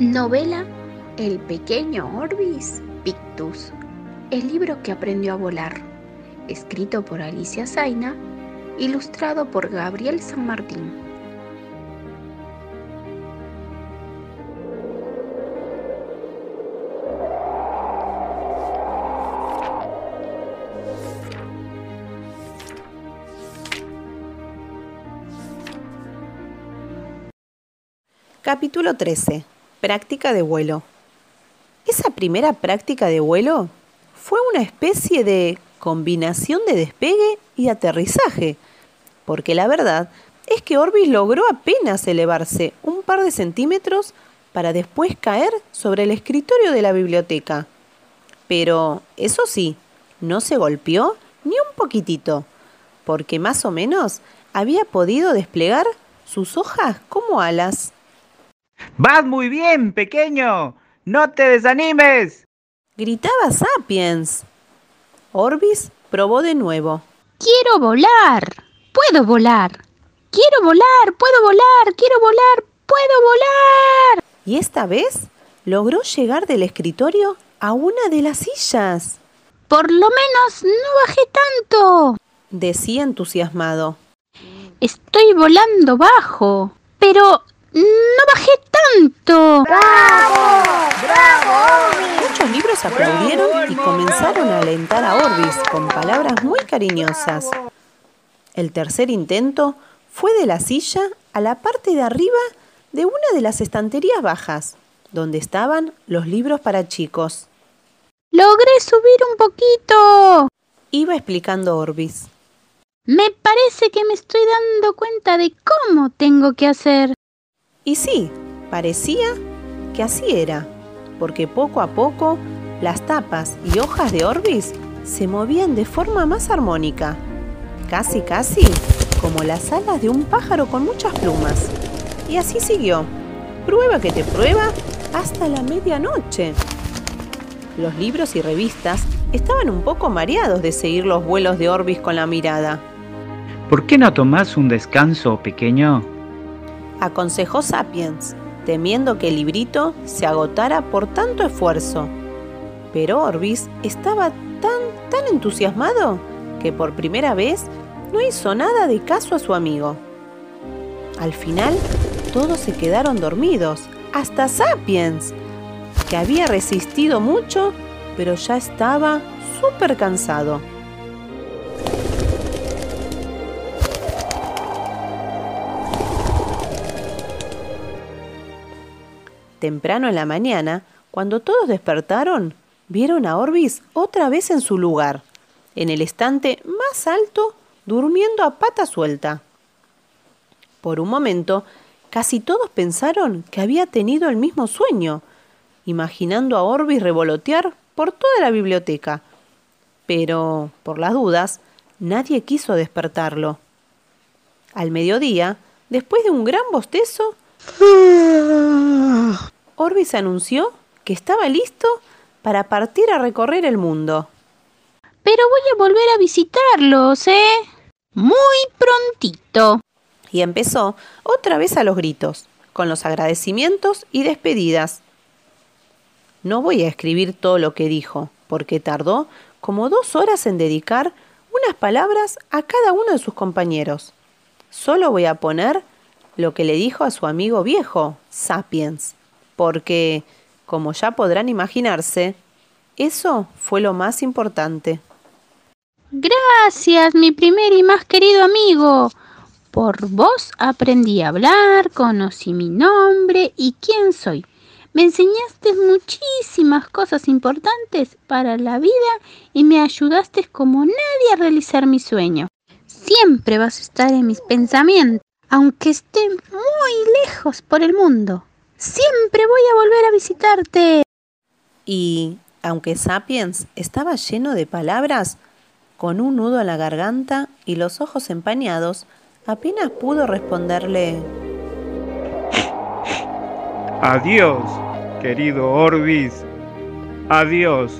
Novela El pequeño Orbis Pictus, el libro que aprendió a volar, escrito por Alicia Zaina, ilustrado por Gabriel San Martín. Capítulo 13. Práctica de vuelo. Esa primera práctica de vuelo fue una especie de combinación de despegue y aterrizaje, porque la verdad es que Orbis logró apenas elevarse un par de centímetros para después caer sobre el escritorio de la biblioteca. Pero, eso sí, no se golpeó ni un poquitito, porque más o menos había podido desplegar sus hojas como alas. Vas muy bien, pequeño. No te desanimes. Gritaba Sapiens. Orbis probó de nuevo. Quiero volar. Puedo volar. Quiero volar. Puedo volar. Quiero volar. Puedo volar. Y esta vez logró llegar del escritorio a una de las sillas. Por lo menos no bajé tanto. Decía entusiasmado. Estoy volando bajo. Pero no bajé tanto. ¡Bravo! ¡Bravo, Orbis! Muchos libros aplaudieron y comenzaron a alentar a Orbis con palabras muy cariñosas. El tercer intento fue de la silla a la parte de arriba de una de las estanterías bajas, donde estaban los libros para chicos. Logré subir un poquito. Iba explicando Orbis. Me parece que me estoy dando cuenta de cómo tengo que hacer. Y sí, parecía que así era, porque poco a poco las tapas y hojas de Orbis se movían de forma más armónica, casi casi como las alas de un pájaro con muchas plumas. Y así siguió, prueba que te prueba, hasta la medianoche. Los libros y revistas estaban un poco mareados de seguir los vuelos de Orbis con la mirada. ¿Por qué no tomás un descanso, pequeño? Aconsejó Sapiens, temiendo que el librito se agotara por tanto esfuerzo. Pero Orbis estaba tan, tan entusiasmado que por primera vez no hizo nada de caso a su amigo. Al final, todos se quedaron dormidos, hasta Sapiens, que había resistido mucho, pero ya estaba súper cansado. Temprano en la mañana, cuando todos despertaron, vieron a Orbis otra vez en su lugar, en el estante más alto, durmiendo a pata suelta. Por un momento, casi todos pensaron que había tenido el mismo sueño, imaginando a Orbis revolotear por toda la biblioteca. Pero, por las dudas, nadie quiso despertarlo. Al mediodía, después de un gran bostezo, Orbis anunció que estaba listo para partir a recorrer el mundo. Pero voy a volver a visitarlos, ¿eh? Muy prontito. Y empezó otra vez a los gritos, con los agradecimientos y despedidas. No voy a escribir todo lo que dijo, porque tardó como dos horas en dedicar unas palabras a cada uno de sus compañeros. Solo voy a poner lo que le dijo a su amigo viejo, Sapiens, porque, como ya podrán imaginarse, eso fue lo más importante. Gracias, mi primer y más querido amigo. Por vos aprendí a hablar, conocí mi nombre y quién soy. Me enseñaste muchísimas cosas importantes para la vida y me ayudaste como nadie a realizar mi sueño. Siempre vas a estar en mis pensamientos aunque esté muy lejos por el mundo. Siempre voy a volver a visitarte. Y, aunque Sapiens estaba lleno de palabras, con un nudo en la garganta y los ojos empañados, apenas pudo responderle Adiós, querido Orbis. Adiós.